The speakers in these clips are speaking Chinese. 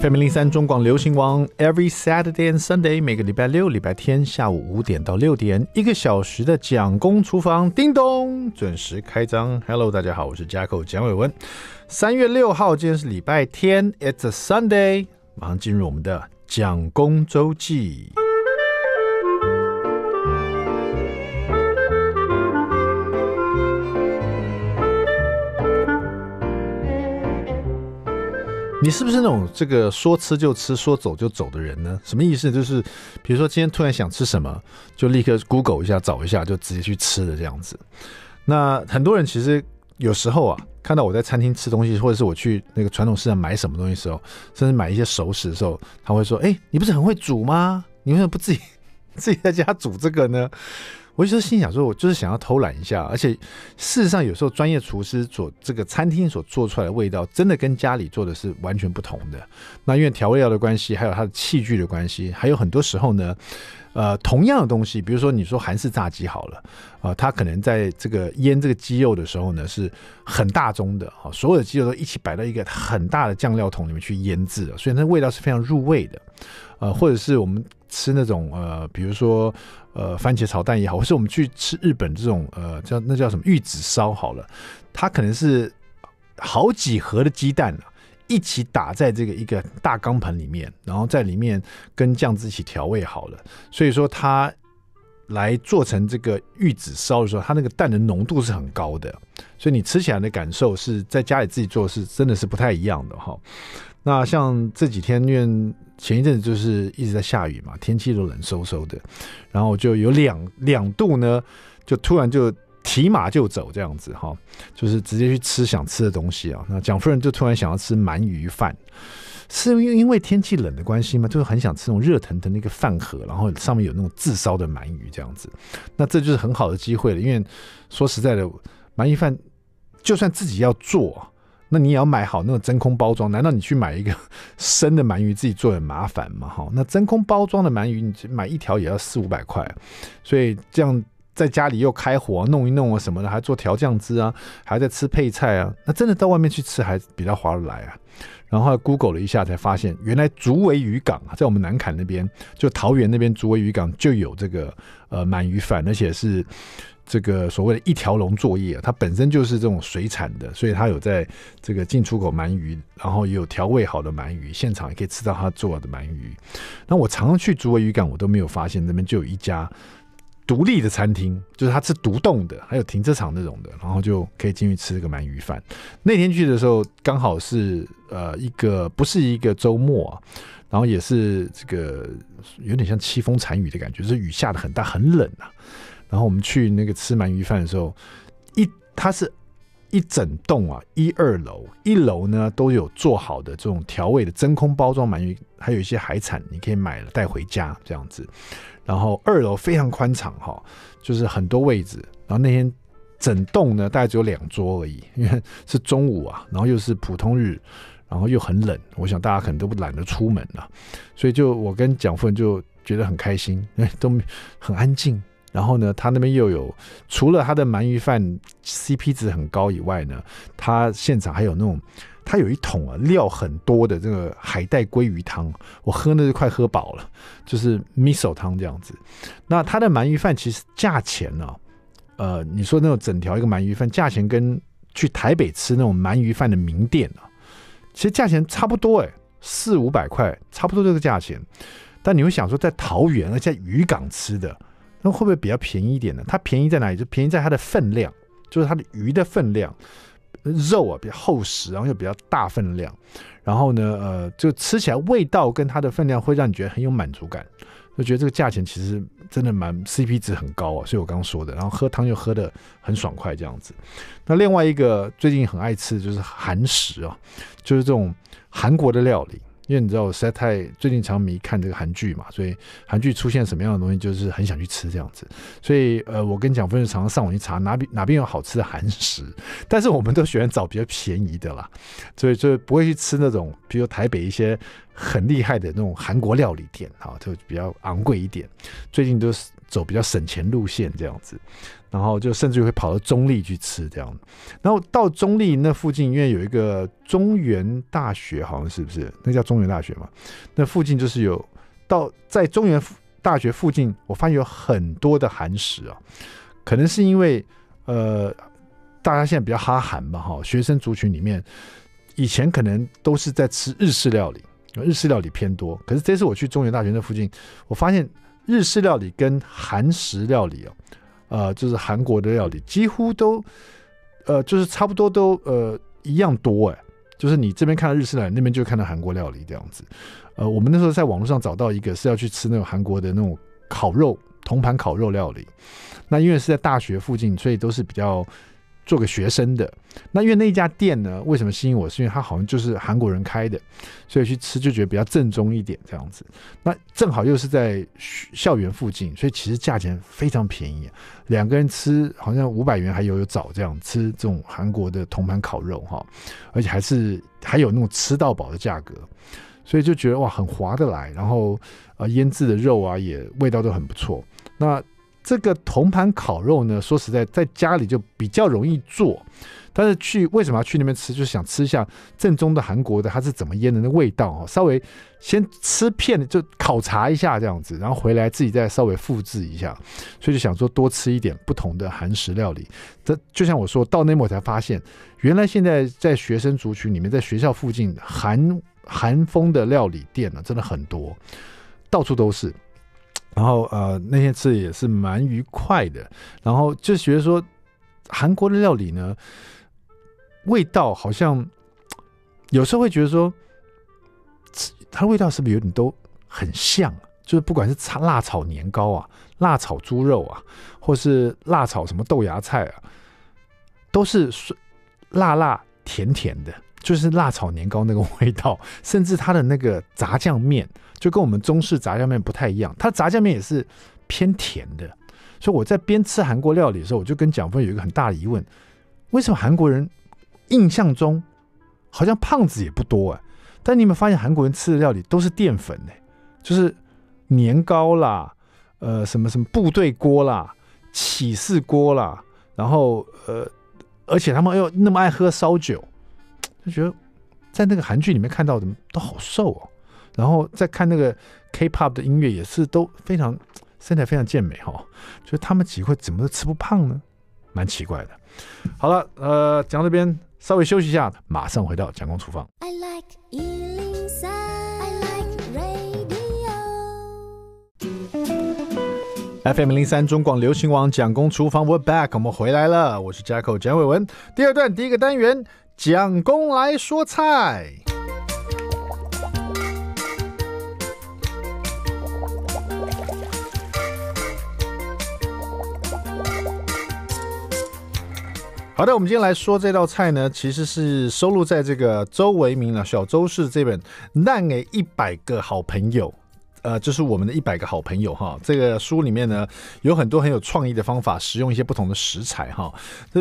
FM 零三中广流行王，Every Saturday and Sunday，每个礼拜六、礼拜天下午五点到六点，一个小时的蒋公厨房，叮咚，准时开张。Hello，大家好，我是 jack 蒋伟文。三月六号，今天是礼拜天，It's a Sunday，马上进入我们的蒋公周记。你是不是那种这个说吃就吃、说走就走的人呢？什么意思？就是比如说今天突然想吃什么，就立刻 Google 一下找一下，就直接去吃的这样子。那很多人其实有时候啊，看到我在餐厅吃东西，或者是我去那个传统市场买什么东西的时候，甚至买一些熟食的时候，他会说：“哎，你不是很会煮吗？你为什么不自己 自己在家煮这个呢？”我就是心想说，我就是想要偷懒一下，而且事实上有时候专业厨师做这个餐厅所做出来的味道，真的跟家里做的是完全不同的。那因为调味料的关系，还有它的器具的关系，还有很多时候呢，呃，同样的东西，比如说你说韩式炸鸡好了，啊、呃，它可能在这个腌这个鸡肉的时候呢，是很大宗的，啊，所有的鸡肉都一起摆到一个很大的酱料桶里面去腌制的，所以那味道是非常入味的，呃，或者是我们吃那种呃，比如说。呃，番茄炒蛋也好，或是我们去吃日本这种呃叫那叫什么玉子烧好了，它可能是好几盒的鸡蛋啊，一起打在这个一个大钢盆里面，然后在里面跟酱汁一起调味好了，所以说它来做成这个玉子烧的时候，它那个蛋的浓度是很高的，所以你吃起来的感受是在家里自己做是真的是不太一样的哈。那像这几天因为。前一阵子就是一直在下雨嘛，天气都冷飕飕的，然后就有两两度呢，就突然就提马就走这样子哈，就是直接去吃想吃的东西啊。那蒋夫人就突然想要吃鳗鱼饭，是因为因为天气冷的关系吗？就是很想吃那种热腾腾的一个饭盒，然后上面有那种自烧的鳗鱼这样子。那这就是很好的机会了，因为说实在的，鳗鱼饭就算自己要做。那你也要买好那个真空包装，难道你去买一个生的鳗鱼自己做很麻烦吗？哈，那真空包装的鳗鱼，你买一条也要四五百块，所以这样在家里又开火弄一弄啊什么的，还做调酱汁啊，还在吃配菜啊，那真的到外面去吃还比较划得来啊。然后 Google 了一下，才发现原来竹围渔港啊，在我们南坎那边，就桃园那边竹围渔港就有这个呃鳗鱼饭，而且是。这个所谓的一条龙作业，它本身就是这种水产的，所以它有在这个进出口鳗鱼，然后也有调味好的鳗鱼，现场也可以吃到他做的鳗鱼。那我常常去竹围渔港，我都没有发现那边就有一家独立的餐厅，就是它是独栋的，还有停车场那种的，然后就可以进去吃这个鳗鱼饭。那天去的时候刚好是呃一个不是一个周末啊，然后也是这个有点像凄风惨雨的感觉，就是雨下得很大，很冷啊。然后我们去那个吃鳗鱼饭的时候，一它是一整栋啊，一二楼，一楼呢都有做好的这种调味的真空包装鳗鱼，还有一些海产，你可以买了带回家这样子。然后二楼非常宽敞哈，就是很多位置。然后那天整栋呢大概只有两桌而已，因为是中午啊，然后又是普通日，然后又很冷，我想大家可能都不懒得出门了，所以就我跟蒋夫人就觉得很开心，因 为都很安静。然后呢，他那边又有除了他的鳗鱼饭 CP 值很高以外呢，他现场还有那种，他有一桶啊料很多的这个海带鲑鱼汤，我喝那就快喝饱了，就是 miso 汤这样子。那他的鳗鱼饭其实价钱呢、呃，你说那种整条一个鳗鱼饭价钱跟去台北吃那种鳗鱼饭的名店啊，其实价钱差不多诶，四五百块差不多这个价钱。但你会想说，在桃园而且在渔港吃的。那会不会比较便宜一点呢？它便宜在哪里？就便宜在它的分量，就是它的鱼的分量，肉啊比较厚实，然后又比较大分量，然后呢，呃，就吃起来味道跟它的分量会让你觉得很有满足感，就觉得这个价钱其实真的蛮 CP 值很高啊。所以我刚刚说的，然后喝汤又喝的很爽快这样子。那另外一个最近很爱吃的就是韩食啊，就是这种韩国的料理。因为你知道我实在太最近常迷看这个韩剧嘛，所以韩剧出现什么样的东西，就是很想去吃这样子。所以呃，我跟蒋夫人常常上网去查哪边哪边有好吃的韩食，但是我们都喜欢找比较便宜的啦，所以就不会去吃那种，比如台北一些很厉害的那种韩国料理店，哈，就比较昂贵一点。最近都是走比较省钱路线这样子，然后就甚至于会跑到中立去吃这样。然后到中立那附近，因为有一个中原大学，好像是不是？那叫中原大学嘛？那附近就是有到在中原大学附近，我发现有很多的韩食啊，可能是因为呃，大家现在比较哈韩嘛，哈，学生族群里面。以前可能都是在吃日式料理，日式料理偏多。可是这次我去中原大学那附近，我发现日式料理跟韩食料理哦，呃，就是韩国的料理几乎都，呃，就是差不多都呃一样多哎。就是你这边看到日式料理，那边就看到韩国料理这样子。呃，我们那时候在网络上找到一个是要去吃那种韩国的那种烤肉铜盘烤肉料理。那因为是在大学附近，所以都是比较。做个学生的，那因为那家店呢，为什么吸引我？是因为它好像就是韩国人开的，所以去吃就觉得比较正宗一点这样子。那正好又是在校园附近，所以其实价钱非常便宜，两个人吃好像五百元还有有找这样吃这种韩国的铜盘烤肉哈，而且还是还有那种吃到饱的价格，所以就觉得哇很划得来，然后啊腌制的肉啊也味道都很不错。那这个铜盘烤肉呢，说实在，在家里就比较容易做，但是去为什么要去那边吃？就是想吃一下正宗的韩国的，它是怎么腌的那味道哦。稍微先吃片就考察一下这样子，然后回来自己再稍微复制一下，所以就想说多吃一点不同的韩食料理。这就像我说到那边我才发现，原来现在在学生族群里面，在学校附近韩韩风的料理店呢，真的很多，到处都是。然后呃，那天吃也是蛮愉快的。然后就觉得说，韩国的料理呢，味道好像有时候会觉得说，它味道是不是有点都很像？就是不管是炒辣炒年糕啊，辣炒猪肉啊，或是辣炒什么豆芽菜啊，都是辣辣甜甜的，就是辣炒年糕那个味道。甚至它的那个炸酱面。就跟我们中式炸酱面不太一样，它炸酱面也是偏甜的，所以我在边吃韩国料理的时候，我就跟蒋峰有一个很大的疑问：为什么韩国人印象中好像胖子也不多啊？但你有没有发现韩国人吃的料理都是淀粉呢？就是年糕啦，呃，什么什么部队锅啦，起士锅啦，然后呃，而且他们又那么爱喝烧酒，就觉得在那个韩剧里面看到的都好瘦哦。然后再看那个 K-pop 的音乐也是都非常身材非常健美哈，就他们几个怎么都吃不胖呢？蛮奇怪的。好了，呃，讲到这边稍微休息一下，马上回到蒋公厨房。I like 103, I like radio. FM 零三中广流行网蒋公厨房，We're back，我们回来了，我是 Jacko 蒋伟文。第二段第一个单元，蒋公来说菜。好的，我们今天来说这道菜呢，其实是收录在这个周维明啊小周氏这本《咱的一百个好朋友》，呃，就是我们的一百个好朋友哈。这个书里面呢，有很多很有创意的方法，使用一些不同的食材哈。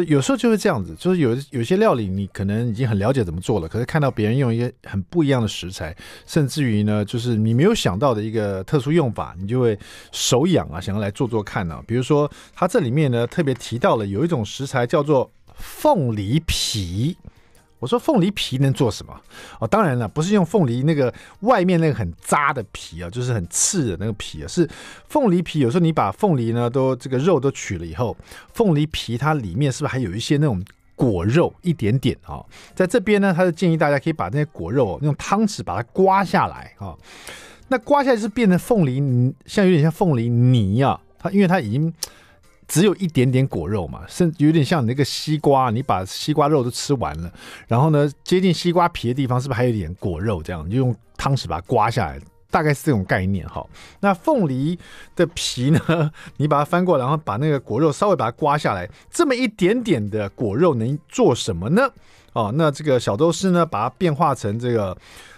有时候就是这样子，就是有有些料理你可能已经很了解怎么做了，可是看到别人用一些很不一样的食材，甚至于呢，就是你没有想到的一个特殊用法，你就会手痒啊，想要来做做看呢、啊。比如说，它这里面呢特别提到了有一种食材叫做。凤梨皮，我说凤梨皮能做什么？哦，当然了，不是用凤梨那个外面那个很渣的皮啊，就是很刺的那个皮啊，是凤梨皮。有时候你把凤梨呢都这个肉都取了以后，凤梨皮它里面是不是还有一些那种果肉一点点啊、在这边呢，他就建议大家可以把那些果肉用汤匙把它刮下来啊、那刮下来是变成凤梨，像有点像凤梨泥啊。它因为它已经。只有一点点果肉嘛，甚有点像你那个西瓜，你把西瓜肉都吃完了，然后呢，接近西瓜皮的地方是不是还有一点果肉？这样你就用汤匙把它刮下来，大概是这种概念哈。那凤梨的皮呢，你把它翻过，然后把那个果肉稍微把它刮下来，这么一点点的果肉能做什么呢？哦，那这个小周氏呢，把它变化成这个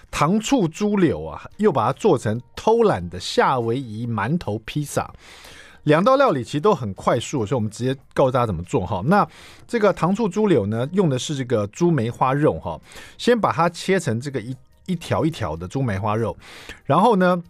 糖醋猪柳啊，又把它做成偷懒的夏威夷馒头披萨。两道料理其实都很快速，所以我们直接告诉大家怎么做哈。那这个糖醋猪柳呢，用的是这个猪梅花肉哈，先把它切成这个一一条一条的猪梅花肉，然后呢，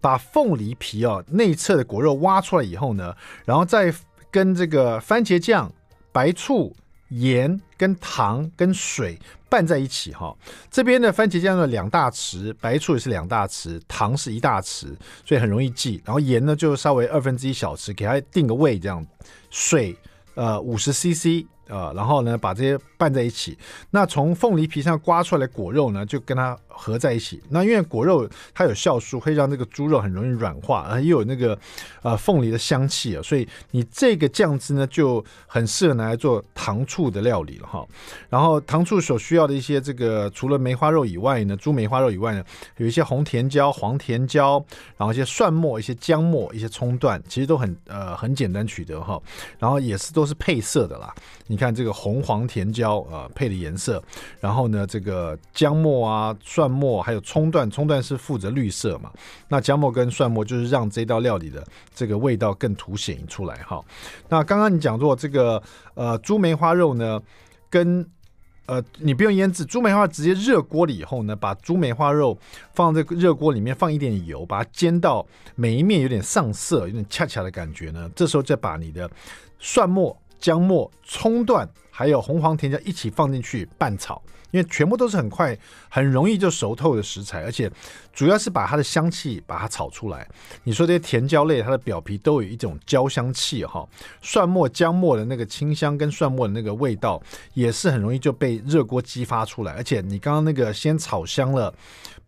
把凤梨皮啊内侧的果肉挖出来以后呢，然后再跟这个番茄酱、白醋、盐跟糖跟水拌在一起哈。这边的番茄酱呢两大匙，白醋也是两大匙，糖是一大匙，所以很容易记。然后盐呢就稍微二分之一小匙，给它定个位这样。水呃五十 CC。呃，然后呢，把这些拌在一起。那从凤梨皮上刮出来的果肉呢，就跟它合在一起。那因为果肉它有酵素，会让这个猪肉很容易软化，然后又有那个呃凤梨的香气啊，所以你这个酱汁呢就很适合拿来做糖醋的料理了哈。然后糖醋所需要的一些这个，除了梅花肉以外呢，猪梅花肉以外呢，有一些红甜椒、黄甜椒，然后一些蒜末、一些姜末、一些葱段，其实都很呃很简单取得哈。然后也是都是配色的啦。你看这个红黄甜椒啊、呃，配的颜色，然后呢，这个姜末啊、蒜末还有葱段，葱段是负责绿色嘛，那姜末跟蒜末就是让这道料理的这个味道更凸显出来哈。那刚刚你讲过这个呃猪梅花肉呢，跟呃你不用腌制，猪梅花直接热锅了以后呢，把猪梅花肉放在热锅里面，放一点油，把它煎到每一面有点上色，有点恰恰的感觉呢，这时候再把你的蒜末。姜末、葱段还有红黄甜椒一起放进去拌炒，因为全部都是很快、很容易就熟透的食材，而且主要是把它的香气把它炒出来。你说这些甜椒类，它的表皮都有一种焦香气哈，蒜末、姜末的那个清香跟蒜末的那个味道也是很容易就被热锅激发出来，而且你刚刚那个先炒香了。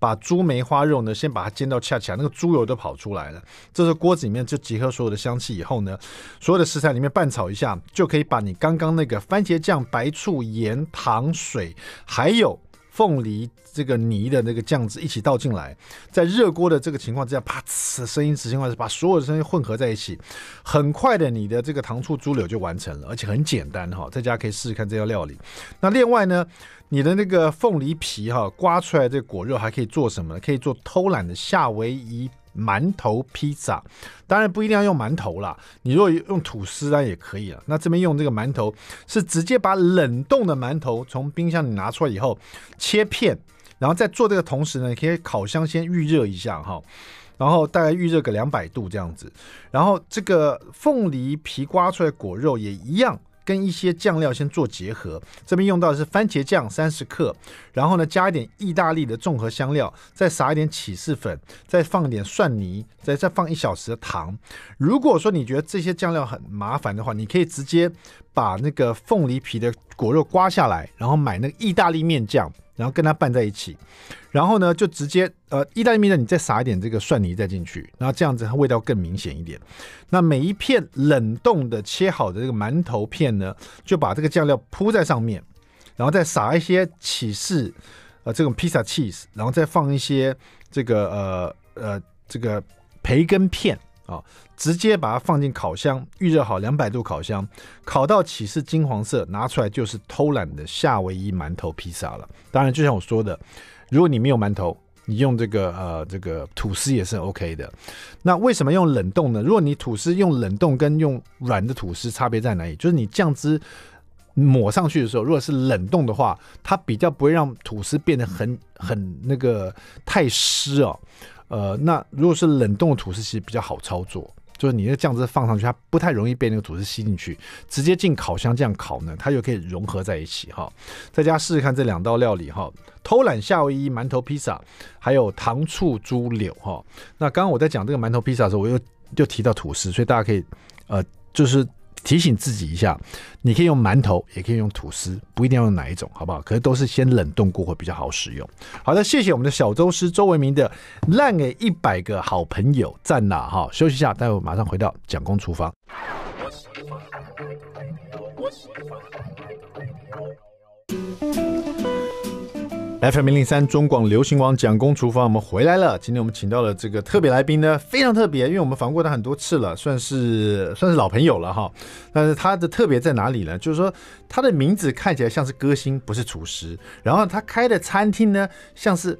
把猪梅花肉呢，先把它煎到恰恰，那个猪油都跑出来了。这时候锅子里面就结合所有的香气以后呢，所有的食材里面拌炒一下，就可以把你刚刚那个番茄酱、白醋、盐、糖、水，还有凤梨这个泥的那个酱汁一起倒进来，在热锅的这个情况之下，啪呲声音，此情况是把所有的声音混合在一起，很快的，你的这个糖醋猪柳就完成了，而且很简单哈，在家可以试试看这道料理。那另外呢，你的那个凤梨皮哈，刮出来这果肉还可以做什么呢？可以做偷懒的夏威夷馒头披萨。当然不一定要用馒头啦，你如果用吐司啊也可以了。那这边用这个馒头是直接把冷冻的馒头从冰箱里拿出来以后切片，然后在做这个同时呢，可以烤箱先预热一下哈，然后大概预热个两百度这样子。然后这个凤梨皮刮出来果肉也一样。跟一些酱料先做结合，这边用到的是番茄酱三十克，然后呢加一点意大利的综合香料，再撒一点起司粉，再放一点蒜泥，再再放一小时的糖。如果说你觉得这些酱料很麻烦的话，你可以直接把那个凤梨皮的果肉刮下来，然后买那个意大利面酱。然后跟它拌在一起，然后呢，就直接呃，意大利面呢，你再撒一点这个蒜泥再进去，然后这样子它味道更明显一点。那每一片冷冻的切好的这个馒头片呢，就把这个酱料铺在上面，然后再撒一些起士，呃，这种披萨 cheese，然后再放一些这个呃呃这个培根片。啊，直接把它放进烤箱，预热好两百度烤箱，烤到起是金黄色，拿出来就是偷懒的夏威夷馒头披萨了。当然，就像我说的，如果你没有馒头，你用这个呃这个吐司也是 OK 的。那为什么用冷冻呢？如果你吐司用冷冻跟用软的吐司差别在哪里？就是你酱汁抹上去的时候，如果是冷冻的话，它比较不会让吐司变得很很那个太湿哦。呃，那如果是冷冻的吐司，其实比较好操作，就是你那酱汁放上去，它不太容易被那个吐司吸进去，直接进烤箱这样烤呢，它就可以融合在一起哈。在家试试看这两道料理哈，偷懒夏威夷馒头披萨，还有糖醋猪柳哈。那刚刚我在讲这个馒头披萨的时候，我又又提到吐司，所以大家可以呃，就是。提醒自己一下，你可以用馒头，也可以用吐司，不一定要用哪一种，好不好？可是都是先冷冻过会比较好使用。好的，谢谢我们的小周师周维民的烂给一百个好朋友赞呐哈！休息一下，待会马上回到蒋公厨房。FM 零零三中广流行网蒋公厨房，我们回来了。今天我们请到了这个特别来宾呢，非常特别，因为我们访过他很多次了，算是算是老朋友了哈。但是他的特别在哪里呢？就是说他的名字看起来像是歌星，不是厨师。然后他开的餐厅呢，像是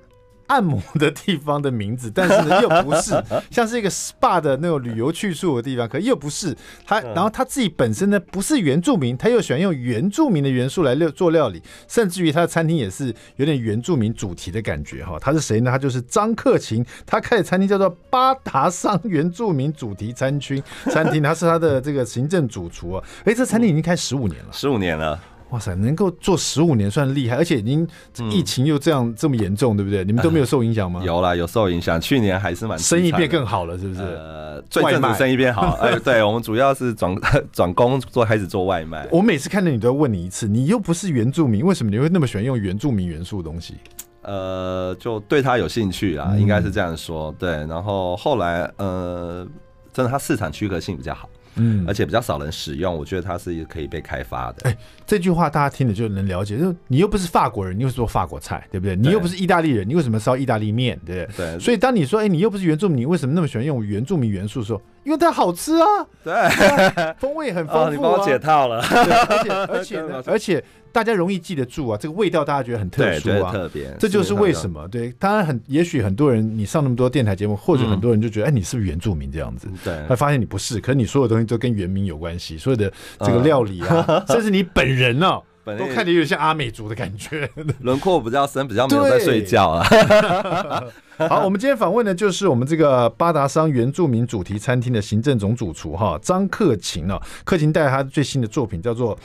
按摩的地方的名字，但是呢 又不是，像是一个 SPA 的那种旅游去处的地方，可又不是他。然后他自己本身呢不是原住民，他又喜欢用原住民的元素来料做料理，甚至于他的餐厅也是有点原住民主题的感觉哈。他是谁呢？他就是张克勤，他开的餐厅叫做巴达桑原住民主题餐厅餐厅，他是他的这个行政主厨啊。哎，这餐厅已经开十五年了，十五年了。哇塞，能够做十五年算厉害，而且已经疫情又这样、嗯、这么严重，对不对？你们都没有受影响吗？有啦，有受影响。去年还是蛮生意变更好了，是不是？呃，最近的生意变好。哎，对，我们主要是转 转工做，开始做外卖。我每次看到你都要问你一次，你又不是原住民，为什么你会那么喜欢用原住民元素的东西？呃，就对他有兴趣啦，应该是这样说。对，然后后来呃，真的，它市场区隔性比较好。嗯，而且比较少人使用，我觉得它是可以被开发的。哎、欸，这句话大家听了就能了解，就你又不是法国人，你又是做法国菜，对不对？你又不是意大利人，你为什么烧意大利面？对不对？对。所以当你说，哎、欸，你又不是原住民，你为什么那么喜欢用原住民元素的时候？因为它好吃啊，对，风味很丰富啊。哦、你帮我解套了。而且而且，而且大家容易记得住啊，这个味道大家觉得很特殊啊，特别。这就是为什么对。当然很，也许很多人你上那么多电台节目，或者很多人就觉得，哎、嗯，你是不是原住民这样子？对。他发现你不是，可是你所有东西都跟原民有关系，所有的这个料理啊，嗯、甚至你本人呢、啊，都看着有点像阿美族的感觉，轮廓比较深，比较没有在睡觉啊。好，我们今天访问的就是我们这个八达商原住民主题餐厅的行政总主厨哈张克勤啊，克勤带来他最新的作品叫做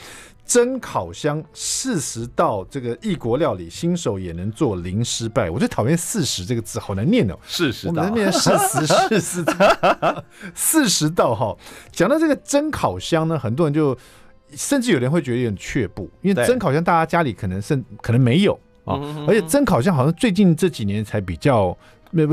蒸烤箱四十道这个异国料理，新手也能做零失败。我最讨厌四十这个字，好难念哦。四十道，我们那边四十四十四十道哈。讲到这个蒸烤箱呢，很多人就甚至有人会觉得有点却步，因为蒸烤箱大家家里可能甚可能没有。啊、哦，而且蒸烤箱好像最近这几年才比较，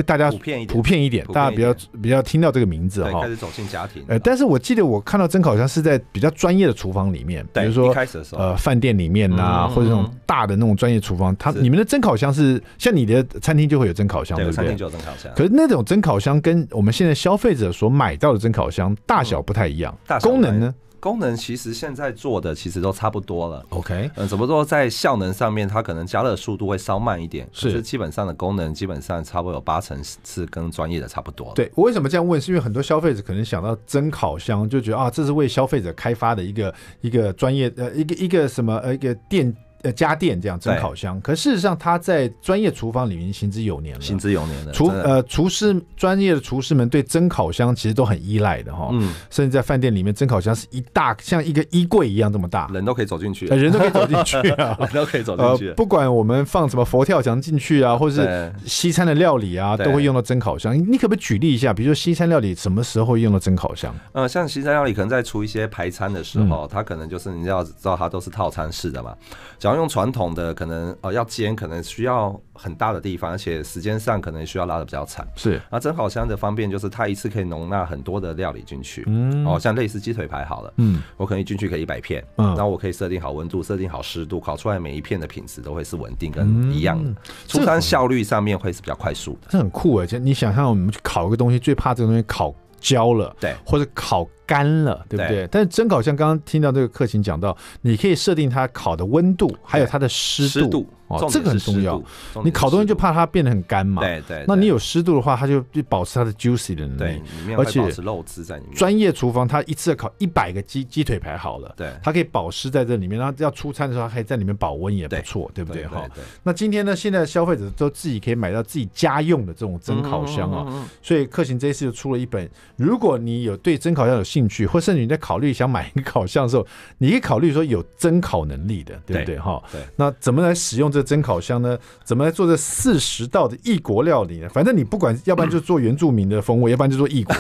大家普遍一点，普遍一点，大家比较比较听到这个名字哈，开始走进家庭。呃，但是我记得我看到蒸烤箱是在比较专业的厨房里面，比如说呃饭店里面呐、啊，或者那种大的那种专业厨房，它你们的蒸烤箱是像你的餐厅就会有蒸烤箱，对不对？餐厅就有蒸烤箱。可是那种蒸烤箱跟我们现在消费者所买到的蒸烤箱大小不太一样，大功能呢？功能其实现在做的其实都差不多了。OK，嗯，只不过在效能上面，它可能加热速度会稍慢一点，是，可是基本上的功能基本上差不多有八成是跟专业的差不多。对，我为什么这样问？是因为很多消费者可能想到蒸烤箱，就觉得啊，这是为消费者开发的一个一个专业呃一个一个什么呃一个电。呃，家电这样蒸烤箱，可事实上，他在专业厨房里面行之有年了，行之有年的厨呃厨师专业的厨师们对蒸烤箱其实都很依赖的哈，嗯，甚至在饭店里面，蒸烤箱是一大像一个衣柜一样这么大，人都可以走进去，人都可以走进去啊，人都可以走进去，呃，不管我们放什么佛跳墙进去啊，或是西餐的料理啊，都会用到蒸烤箱。你可不可以举例一下，比如说西餐料理什么时候会用到蒸烤箱？呃，像西餐料理可能在出一些排餐的时候，它可能就是你要知道它都是套餐式的嘛，假如用传统的。可能呃要煎，可能需要很大的地方，而且时间上可能需要拉的比较长。是，那蒸烤箱的方便就是它一次可以容纳很多的料理进去。嗯，哦，像类似鸡腿排好了，嗯，我可以进去可以一百片，嗯，然后我可以设定好温度，设定好湿度，烤出来每一片的品质都会是稳定跟一样的，出餐效率上面会是比较快速的。这很酷哎，就你想象我们去烤一个东西，最怕这个东西烤焦了，对，或者烤。干了，对不对？对，但是蒸烤箱刚刚听到这个克勤讲到，你可以设定它烤的温度，还有它的湿度。哦，这个很重要。你烤东西就怕它变得很干嘛。对对。那你有湿度的话，它就就保持它的 juicy 的能力。对，里面会保持肉汁在里面。专业厨房它一次烤一百个鸡鸡腿排好了，对，它可以保湿在这里面。然后要出餐的时候，它可以在里面保温也不错，对不对？哈。那今天呢，现在消费者都自己可以买到自己家用的这种蒸烤箱啊。所以克勤这一次就出了一本，如果你有对蒸烤箱有兴趣，或甚至你在考虑想买一个烤箱的时候，你可以考虑说有蒸烤能力的，对不对？哈。对。那怎么来使用这？蒸烤箱呢？怎么来做这四十道的异国料理呢？反正你不管，要不然就做原住民的风味，要不然就做异国，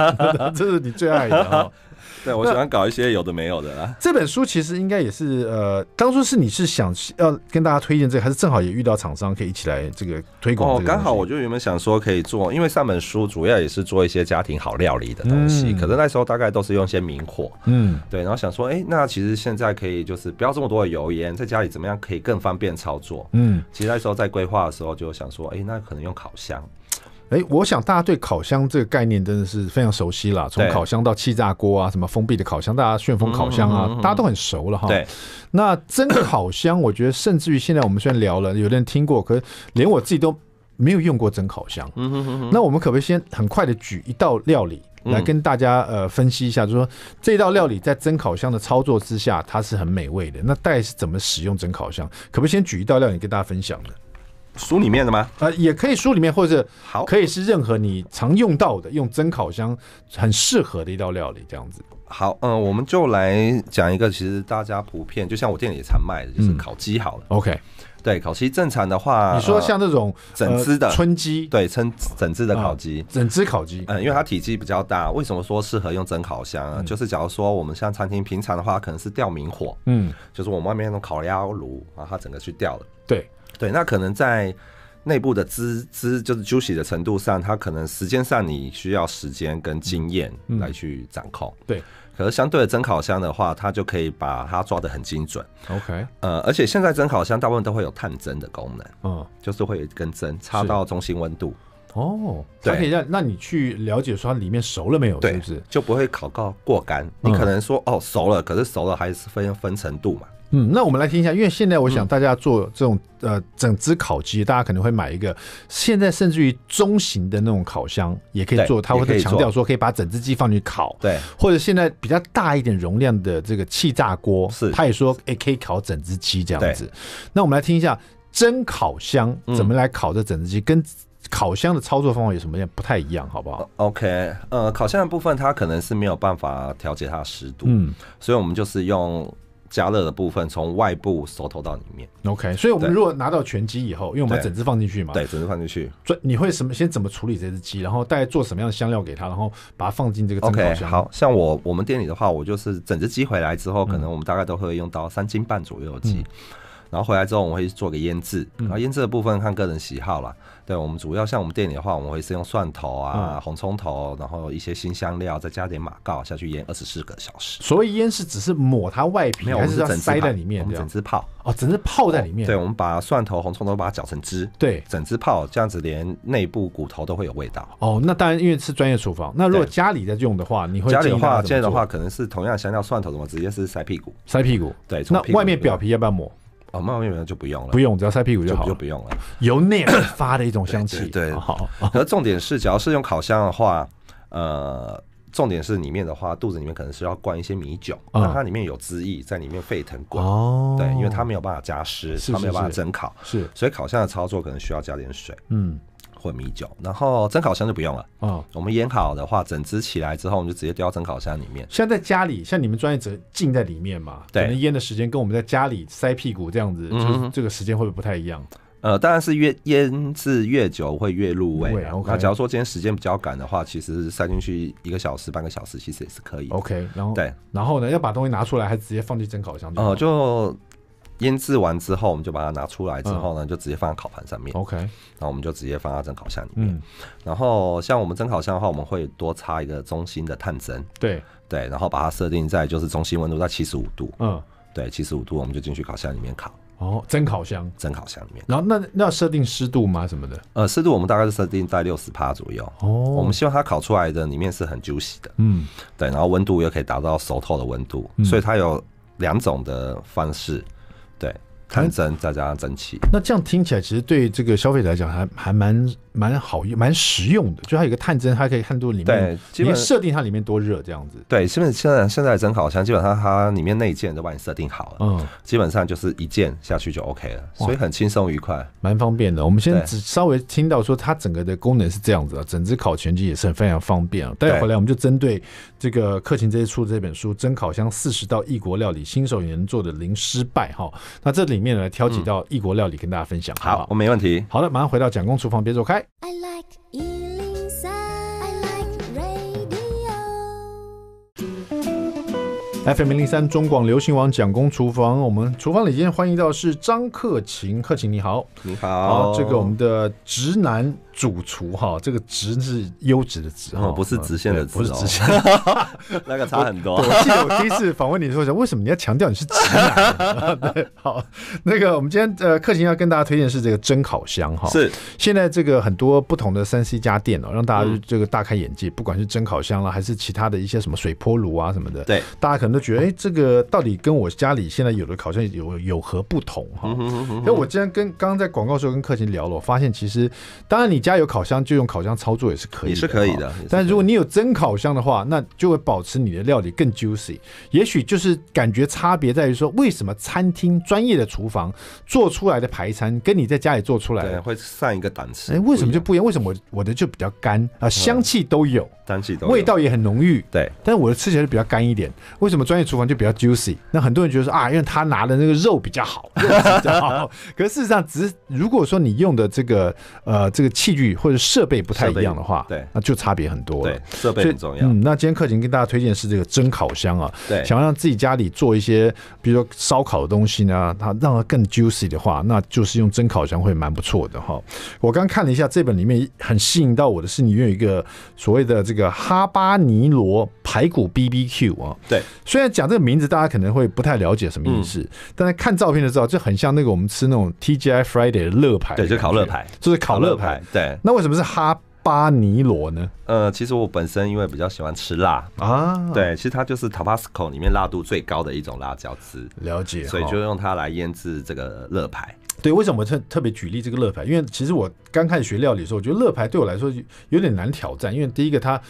这是你最爱的哈。对，我喜欢搞一些有的没有的啦。这本书其实应该也是呃，当初是你是想要跟大家推荐这个，还是正好也遇到厂商可以一起来这个推广？哦，刚好我就原本想说可以做，因为上本书主要也是做一些家庭好料理的东西，嗯、可是那时候大概都是用一些明火，嗯，对，然后想说，哎、欸，那其实现在可以就是不要这么多的油烟，在家里怎么样可以更方便操作？嗯，其实那时候在规划的时候就想说，哎、欸，那可能用烤箱。哎，我想大家对烤箱这个概念真的是非常熟悉了。从烤箱到气炸锅啊，什么封闭的烤箱，大家旋风烤箱啊，嗯嗯嗯嗯大家都很熟了哈。对，那蒸烤箱，我觉得甚至于现在我们虽然聊了，有的人听过，可是连我自己都没有用过蒸烤箱。嗯哼哼哼。那我们可不可以先很快的举一道料理来跟大家呃分析一下，就是说这道料理在蒸烤箱的操作之下，它是很美味的。那大概是怎么使用蒸烤箱？可不可以先举一道料理跟大家分享的？书里面的吗？呃，也可以书里面，或者好，可以是任何你常用到的，用蒸烤箱很适合的一道料理，这样子。好，嗯、呃，我们就来讲一个，其实大家普遍，就像我店里也常卖的，就是烤鸡好了。嗯、OK，对，烤鸡正常的话，你说像这种、呃、整只的春鸡，对，称整只的烤鸡、呃，整只烤鸡，嗯，因为它体积比较大，为什么说适合用蒸烤箱？嗯、就是假如说我们像餐厅平常的话，可能是吊明火，嗯，就是我们外面那种烤鸭炉，然后它整个去吊了。对，对，那可能在内部的滋滋就是 juicy 的程度上，它可能时间上你需要时间跟经验来去掌控。嗯、对。可是相对的蒸烤箱的话，它就可以把它抓得很精准。OK，呃，而且现在蒸烤箱大部分都会有探针的功能，嗯，就是会有一根针插到中心温度。哦，它可以让那你去了解说它里面熟了没有，是不是？就不会烤到过干。你可能说哦熟了，可是熟了还是分分程度嘛。嗯，那我们来听一下，因为现在我想大家做这种、嗯、呃整只烤鸡，大家可能会买一个，现在甚至于中型的那种烤箱也可以做，它会强调说可以把整只鸡放进去烤，对，或者现在比较大一点容量的这个气炸锅，是，他也说哎可以烤整只鸡这样子。那我们来听一下蒸烤箱怎么来烤这整只鸡，嗯、跟烤箱的操作方法有什么样不太一样，好不好？OK，呃，烤箱的部分它可能是没有办法调节它的湿度，嗯，所以我们就是用。加热的部分从外部熟透到里面，OK。所以，我们如果拿到全鸡以后，因为我们整只放进去嘛，对，整只放进去。你会什么？先怎么处理这只鸡？然后大概做什么样的香料给它？然后把它放进这个蒸烤箱。OK，好像我我们店里的话，我就是整只鸡回来之后，可能我们大概都会用到三斤半左右的鸡。嗯然后回来之后，我们会做个腌制。然后腌制的部分看个人喜好啦。对，我们主要像我们店里的话，我们会是用蒜头啊、红葱头，然后一些新香料，再加点马告下去腌二十四个小时。所谓腌是只是抹它外皮，还是要塞在里面？整只泡哦，整只泡在里面。对，我们把蒜头、红葱头把它搅成汁。对，整只泡这样子，连内部骨头都会有味道。哦，那当然，因为是专业厨房。那如果家里在用的话，你会家里的话，现在的话可能是同样香料蒜头，怎么直接是塞屁股？塞屁股。对，那外面表皮要不要抹？哦，外面就不用了，不用，只要晒屁股就好，就不用了。由内而发的一种香气，对，好。可是重点是，只要是用烤箱的话，呃，重点是里面的话，肚子里面可能是要灌一些米酒，那它里面有汁液在里面沸腾滚。哦，对，因为它没有办法加湿，它没有办法蒸烤，是，所以烤箱的操作可能需要加点水。嗯。或米酒，然后蒸烤箱就不用了。嗯，我们腌好的话，整只起来之后，我们就直接丢到蒸烤箱里面。像在家里，像你们专业者浸在里面嘛，对，可能腌的时间跟我们在家里塞屁股这样子，就是这个时间会不会不太一样？呃，当然是越腌制越久会越入味。那假如说今天时间比较赶的话，其实塞进去一个小时、半个小时，其实也是可以。OK，然后对，然后呢，要把东西拿出来，还是直接放进蒸烤箱？哦，就。腌制完之后，我们就把它拿出来之后呢，就直接放在烤盘上面。OK，然后我们就直接放到蒸烤箱里面。然后像我们蒸烤箱的话，我们会多插一个中心的探针。对对，然后把它设定在就是中心温度在七十五度。嗯，对，七十五度我们就进去烤箱里面烤。哦，蒸烤箱，蒸烤箱里面。然后那那要设定湿度吗？什么的？呃，湿度我们大概是设定在六十帕左右。哦，我们希望它烤出来的里面是很 juicy 的。嗯，对，然后温度又可以达到熟透的温度，所以它有两种的方式。对。探针再加上蒸汽，那这样听起来其实对这个消费者来讲还还蛮蛮好用，蛮实用的。就它有一个探针，它可以看到里面，对，基本设定它里面多热这样子。对，基本现在现在蒸烤箱基本上它里面内件都帮你设定好了，嗯，基本上就是一键下去就 OK 了，所以很轻松愉快，蛮方便的。我们现在只稍微听到说它整个的功能是这样子啊，整只烤全鸡也是很非常方便啊。待会回来我们就针对这个克勤这些出的这本书《蒸烤箱四十道异国料理，新手也能做的零失败》哈。那这里面呢挑几道异国料理跟大家分享，好，好，我没问题。好的，马上回到蒋公厨房，别走开。FM 零零三中广流行网蒋公厨房，我们厨房里今天欢迎到是张克勤，克勤你好，你好。好，这个我们的直男主厨哈，这个质是优质的质哈，不是直线的直，不是直线，那个差很多。我记得我第一次访问你的时候，为什么你要强调你是直男？对，好，那个我们今天呃，克勤要跟大家推荐是这个蒸烤箱哈，是。现在这个很多不同的三 C 家电哦，让大家这个大开眼界，不管是蒸烤箱啦，还是其他的一些什么水波炉啊什么的，对，大家可能都觉得，哎，这个到底跟我家里现在有的烤箱有有何不同哈？那我今天跟刚刚在广告时候跟克勤聊了，我发现其实，当然你家有烤箱就用烤箱操作也是可以，也是可以的。但如果你有蒸烤箱的话，那就会保持你的料理更 juicy。也许就是感觉差别在于说，为什么餐厅专业的厨房做出来的排餐跟你在家里做出来的会上一个档次？哎，为什么就不一样？为什么我我的就比较干啊？香气都有，香气都味道也很浓郁。对，但是我的吃起来就比较干一点。为什么专业厨房就比较 juicy？那很多人觉得说啊，因为他拿的那个肉比较好，肉比较好。可是事实上，只是如果说你用的这个呃这个器具或者设备不太一样的话，对，那就差别很多了。对，设备很重要。嗯，那今天克勤跟大家推荐的是这个蒸烤箱啊，对，想要让自己家里做一些，比如说烧烤的东西呢，它让它更 juicy 的话，那就是用蒸烤箱会蛮不错的哈。我刚看了一下这本里面很吸引到我的是，里面有一个所谓的这个哈巴尼罗排骨 BBQ 啊，对，虽然讲这个名字大家可能会不太了解什么意思，嗯、但是看照片就知道，就很像那个我们吃那种 TGI Friday 的乐排，对，就烤乐牌，就是烤乐排，对。那为什么是哈巴尼罗呢？呃，其实我本身因为比较喜欢吃辣啊，对，其实它就是 Tabasco 里面辣度最高的一种辣椒汁，了解，所以就用它来腌制这个乐牌。对，为什么特特别举例这个乐牌？因为其实我刚开始学料理的时候，我觉得乐牌对我来说有点难挑战，因为第一个它。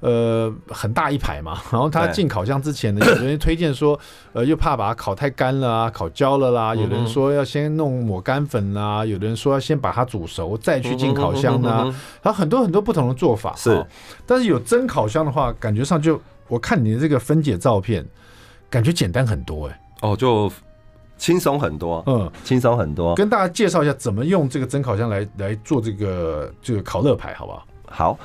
呃，很大一排嘛，然后他进烤箱之前呢，有人推荐说，呃，又怕把它烤太干了啊，烤焦了啦。有的人说要先弄抹干粉啦，有的人说要先把它煮熟再去进烤箱啦。然后很多很多不同的做法。是，但是有蒸烤箱的话，感觉上就我看你的这个分解照片，感觉简单很多哎。哦，就轻松很多，嗯，轻松很多。跟大家介绍一下怎么用这个蒸烤箱来来做这个这个烤乐排，好不好？好。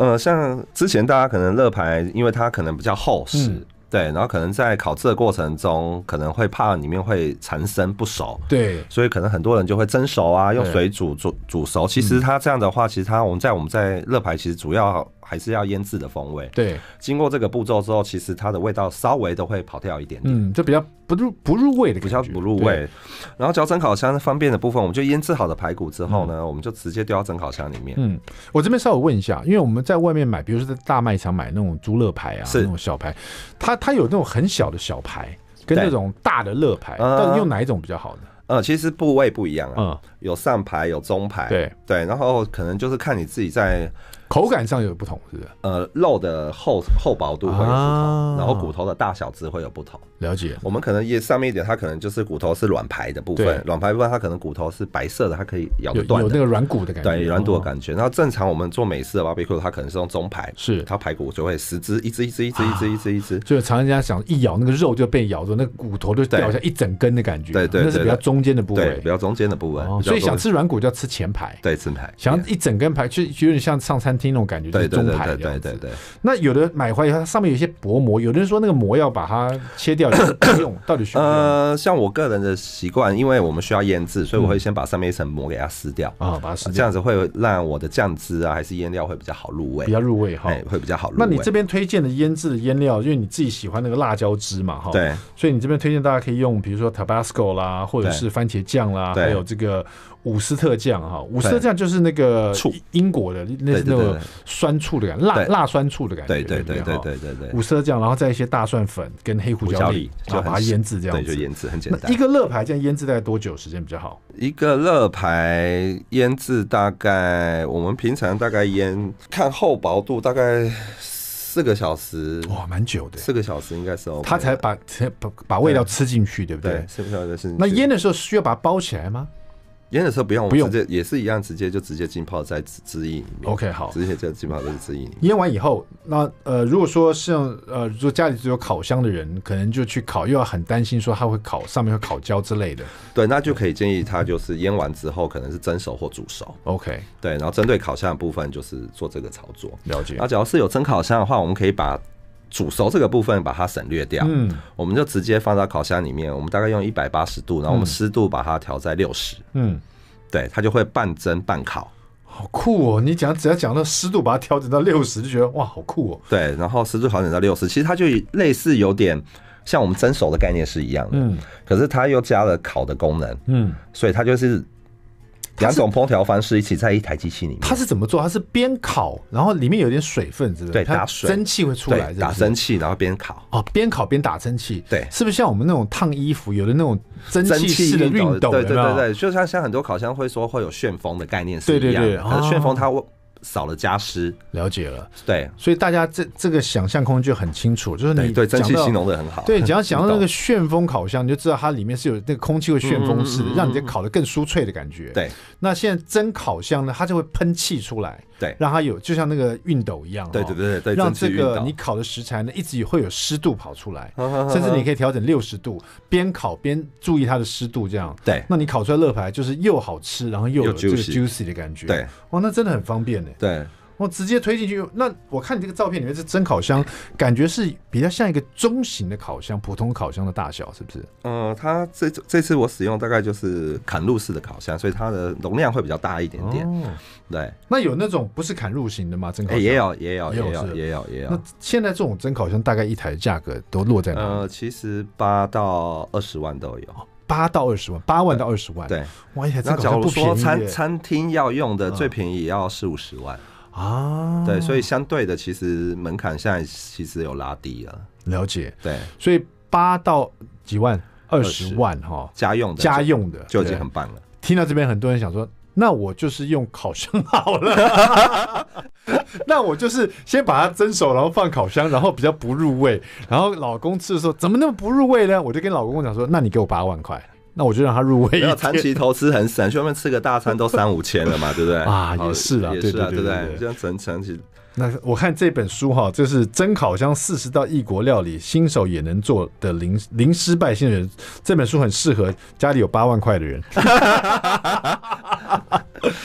呃，像之前大家可能乐牌，因为它可能比较厚实，嗯、对，然后可能在烤制的过程中，可能会怕里面会缠生不熟，对，所以可能很多人就会蒸熟啊，用水煮煮煮熟。其实它这样的话，其实它我们在我们在乐牌其实主要。还是要腌制的风味。对，经过这个步骤之后，其实它的味道稍微都会跑掉一点点，嗯，就比较不入不入味的，比较不入味。然后，只要蒸烤箱方便的部分，我们就腌制好的排骨之后呢，嗯、我们就直接丢到蒸烤箱里面。嗯，我这边稍微问一下，因为我们在外面买，比如说在大卖场买那种猪肋排啊，是。那种小排，它它有那种很小的小排，跟那种大的肋排，到底用哪一种比较好呢？呃，其实部位不一样啊，嗯，有上排有中排，对对，然后可能就是看你自己在。口感上有不同，是不是？呃，肉的厚厚薄度会有不同，啊、然后骨头的大小只会有不同。了解。我们可能也上面一点，它可能就是骨头是软排的部分，软排部分它可能骨头是白色的，它可以咬得断，有那个软骨的感觉，对，软骨的感觉。然后正常我们做美式的 barbecue，它可能是用中排，是它排骨就会十只，一只一只一只一只一只一只，就是常人家想一咬那个肉就被咬住，那个骨头就掉下一整根的感觉，对对，那是比较中间的部位，比较中间的部位。所以想吃软骨就要吃前排，对前排。想要一整根排，就有点像上餐厅那种感觉，对对。对对对对对，那有的买回来它上面有一些薄膜，有的人说那个膜要把它切掉，不用，到底需要？呃，像我个人的习惯，因为我们需要腌制，所以我会先把上面一层膜给它撕掉啊，把它撕掉，这样子会让我的酱汁啊，还是腌料会比较好入味，比较入味哈，会比较好入味。那你这边推荐的腌制的腌料，因为你自己喜欢那个辣椒汁嘛，哈，对，所以你这边推荐大家可以用，比如说 Tabasco 啦，或者是番茄酱啦，还有这个。伍斯特酱哈，伍斯特酱就是那个醋，英国的那那个酸醋的感觉，辣辣酸醋的感觉，对对对对对对对。伍斯特酱，然后再一些大蒜粉跟黑胡椒粒，然后把它腌制这样子，对，就腌制很简单。一个乐牌这样腌制大概多久时间比较好？一个乐牌腌制大概我们平常大概腌看厚薄度，大概四个小时。哇，蛮久的，四个小时应该是 OK。它才把把把味道吃进去，对不对？四个小时是。那腌的时候需要把它包起来吗？腌的时候不用，不用，直接也是一样，直接就直接浸泡在汁汁液里面。OK，好，直接就浸泡在汁液里面。腌完以后，那呃，如果说像呃，如果家里只有烤箱的人，可能就去烤，又要很担心说它会烤上面会烤焦之类的。对，那就可以建议他就是腌完之后，可能是蒸熟或煮熟。OK，对，然后针对烤箱的部分就是做这个操作。了解。那只要是有蒸烤箱的话，我们可以把。煮熟这个部分把它省略掉，嗯，我们就直接放到烤箱里面，我们大概用一百八十度，然后我们湿度把它调在六十，嗯，对，它就会半蒸半烤，好酷哦！你讲只要讲到湿度，把它调整到六十，就觉得哇，好酷哦。对，然后湿度调整到六十，其实它就类似有点像我们蒸熟的概念是一样的，嗯，可是它又加了烤的功能，嗯，所以它就是。两种烹调方式一起在一台机器里面，它是怎么做？它是边烤，然后里面有点水分，是不是？对，打水，蒸汽会出来，打蒸汽，然后边烤。哦，边烤边打蒸汽，对，是不是像我们那种烫衣服有的那种蒸汽式的熨斗？对对对对，就像像很多烤箱会说会有旋风的概念是一样的，对对对，可是旋风它会。少了加湿，了解了。对，所以大家这这个想象空间就很清楚，就是你对蒸汽形容的很好。对，只要想到那个旋风烤箱，你就知道它里面是有那个空气会旋风式的，让你这烤的更酥脆的感觉。对，那现在蒸烤箱呢，它就会喷气出来，对，让它有就像那个熨斗一样，对对对对，让这个你烤的食材呢一直会有湿度跑出来，甚至你可以调整六十度，边烤边注意它的湿度，这样。对，那你烤出来乐牌就是又好吃，然后又有这个 juicy 的感觉。对，哇，那真的很方便呢。对。我直接推进去，那我看你这个照片里面是蒸烤箱，感觉是比较像一个中型的烤箱，普通烤箱的大小，是不是？嗯，它这这次我使用大概就是砍入式的烤箱，所以它的容量会比较大一点点。哦，对。那有那种不是砍入型的吗？蒸烤箱？欸，也有，也有，也有，也有，也有。那现在这种蒸烤箱大概一台的价格都落在哪？呃，其实八到二十万都有。八到二十万，八万到二十万。对。哇，一台蒸烤箱不便宜。那假如说餐餐厅要用的最便宜也要四五十万。啊，对，所以相对的，其实门槛现在其实有拉低了。了解，对，所以八到几万、二十万哈，家用的，家用的就已经很棒了。听到这边，很多人想说，那我就是用烤箱好了，那我就是先把它蒸熟，然后放烤箱，然后比较不入味。然后老公吃的时候，怎么那么不入味呢？我就跟老公讲说，那你给我八万块。那我就让他入味。要长期投资很省，去外面吃个大餐都三五千了嘛，对不对？啊，也是啊，也是啊，对不对？这样长长期。那我看这本书哈，这是蒸烤箱四十道异国料理，新手也能做的零零失败新人。这本书很适合家里有八万块的人。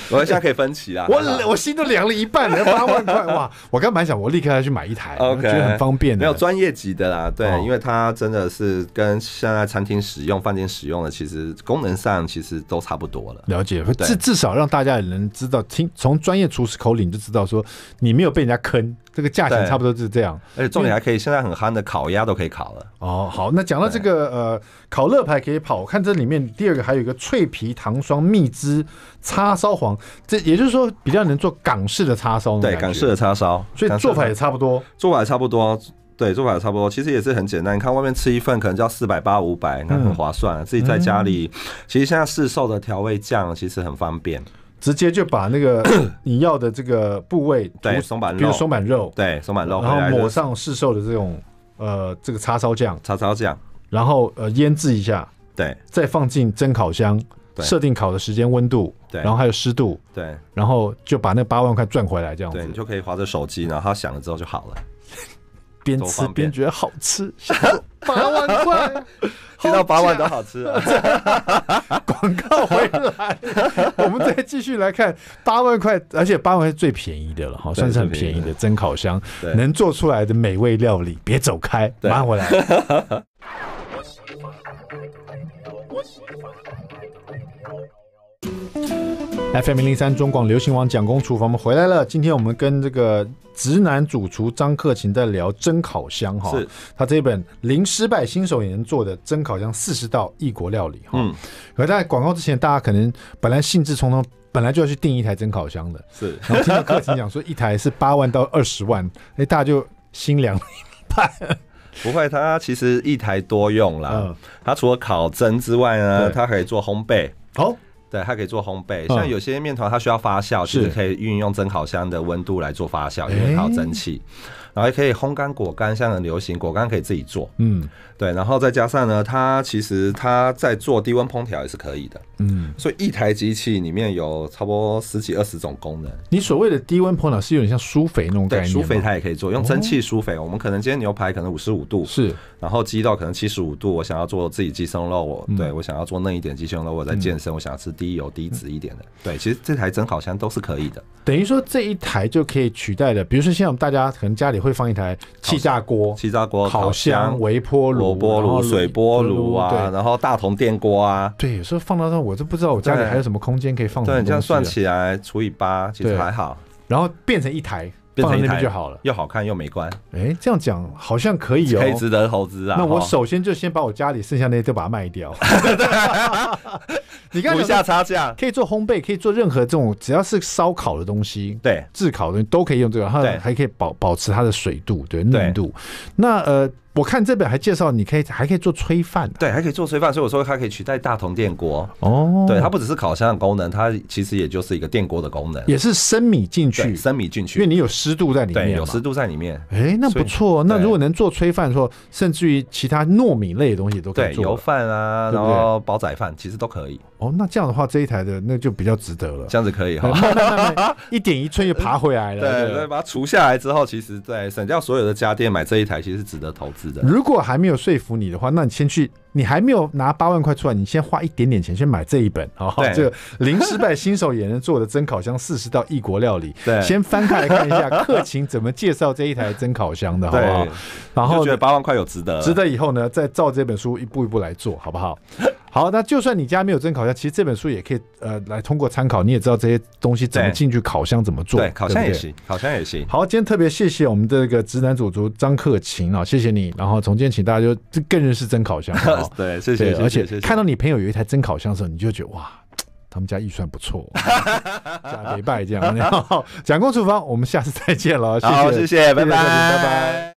我现在可以分期啊！我我心都凉了一半了，八万块哇！我刚本来想，我立刻要去买一台，okay, 觉得很方便。没有专业级的啦，对，哦、因为它真的是跟现在餐厅使用、饭店使用的，其实功能上其实都差不多了。了解，至至少让大家也能知道，听从专业厨师口里你就知道，说你没有被人家坑。这个价钱差不多是这样，而且重点还可以，现在很夯的烤鸭都可以烤了。哦，好，那讲到这个呃，烤乐牌可以跑，我看这里面第二个还有一个脆皮糖霜蜜汁叉烧皇，这也就是说比较能做港式的叉烧。对，港式的叉烧，所以做法也差不多，做法也差不多。对，做法也差不多，其实也是很简单。你看外面吃一份可能就要四百八五百，那很划算。自己在家里，其实现在市售的调味酱其实很方便。直接就把那个 你要的这个部位，对，松板肉，比如松板肉，对，松板肉，然后抹上市售的这种呃这个叉烧酱，叉烧酱，然后呃腌制一下，对，再放进蒸烤箱，设定烤的时间、温度，对，然后还有湿度，对，然后就把那八万块赚回来，这样子，对，你就可以划着手机，然后它响了之后就好了。边吃边觉得好吃，八万块，听到八万都好吃啊！广告回来，我们再继续来看八万块，而且八万是最便宜的了哈，算是很便宜的蒸烤箱能做出来的美味料理。别走开，马上回来。FM 零零三中广流行王蒋公厨房，我们回来了。今天我们跟这个直男主厨张克勤在聊蒸烤箱哈，是他这本零失败新手也能做的蒸烤箱四十道异国料理哈。嗯，而在广告之前，大家可能本来兴致冲冲，本来就要去订一台蒸烤箱的，是，然后听到克勤讲说一台是八万到二十万，哎，大家就心凉了一半。不会，它其实一台多用啦。嗯，它除了烤蒸之外呢，它可以做烘焙。哦。对，它可以做烘焙，像有些面团它需要发酵，其实可以运用蒸烤箱的温度来做发酵，因为它有蒸汽。然后也可以烘干果干，像很流行，果干可以自己做。嗯，对，然后再加上呢，它其实它在做低温烹调也是可以的。嗯，所以一台机器里面有差不多十几二十种功能。你所谓的低温烹调是有点像舒肥那种概念，舒肥它也可以做，用蒸汽舒肥。我们可能今天牛排可能五十五度，是，然后鸡肉可能七十五度，我想要做自己鸡胸肉，我对我想要做嫩一点鸡胸肉，我在健身，我想要吃低。油、低脂一点的。嗯、对，其实这台蒸烤箱都是可以的。等于说这一台就可以取代的，比如说现在我们大家可能家里会放一台气炸锅、气炸锅、烤箱、微波炉、微波炉、水波炉啊，然后大同电锅啊。对，有时候放到那，我都不知道我家里还有什么空间可以放。对，这样算起来除以八，其实还好。然后变成一台。放在那边就好了，又好看又美观。哎，这样讲好像可以哦，可以值得投资啊。那我首先就先把我家里剩下那些都把它卖掉。你看，补一下差价，可以做烘焙，可以做任何这种只要是烧烤的东西，对，炙烤的东西都可以用这个，它还可以保保持它的水度，对，嫩度。那呃。我看这本还介绍，你可以还可以做炊饭，对，还可以做炊饭，所以我说它可以取代大同电锅哦。对，它不只是烤箱的功能，它其实也就是一个电锅的功能，也是生米进去，生米进去，因为你有湿度在里面，有湿度在里面。哎，那不错。那如果能做炊饭，说甚至于其他糯米类的东西都可以做，油饭啊，然后煲仔饭其实都可以。哦，那这样的话，这一台的那就比较值得了。这样子可以哈，一点一寸又爬回来了。对对，把它除下来之后，其实在省掉所有的家电，买这一台其实是值得投资的。如果还没没有说服你的话，那你先去，你还没有拿八万块出来，你先花一点点钱先买这一本啊，这个零失败新手也能做的蒸烤箱 四十道异国料理，对，先翻开来看一下客情怎么介绍这一台蒸烤箱的，好不好？然后觉得八万块有值得，值得以后呢，再照这本书一步一步来做好不好？好，那就算你家没有蒸烤箱，其实这本书也可以呃来通过参考，你也知道这些东西怎么进去烤箱怎么做，对，烤箱也行，烤箱也行。好，今天特别谢谢我们这个直男主厨张克勤啊，谢谢你。然后从今天请大家就更认识蒸烤箱，对，谢谢。而且看到你朋友有一台蒸烤箱的时候，你就觉得哇，他们家预算不错，假没败这样。好，蒋公厨房，我们下次再见了，谢谢，谢谢，拜拜，拜拜。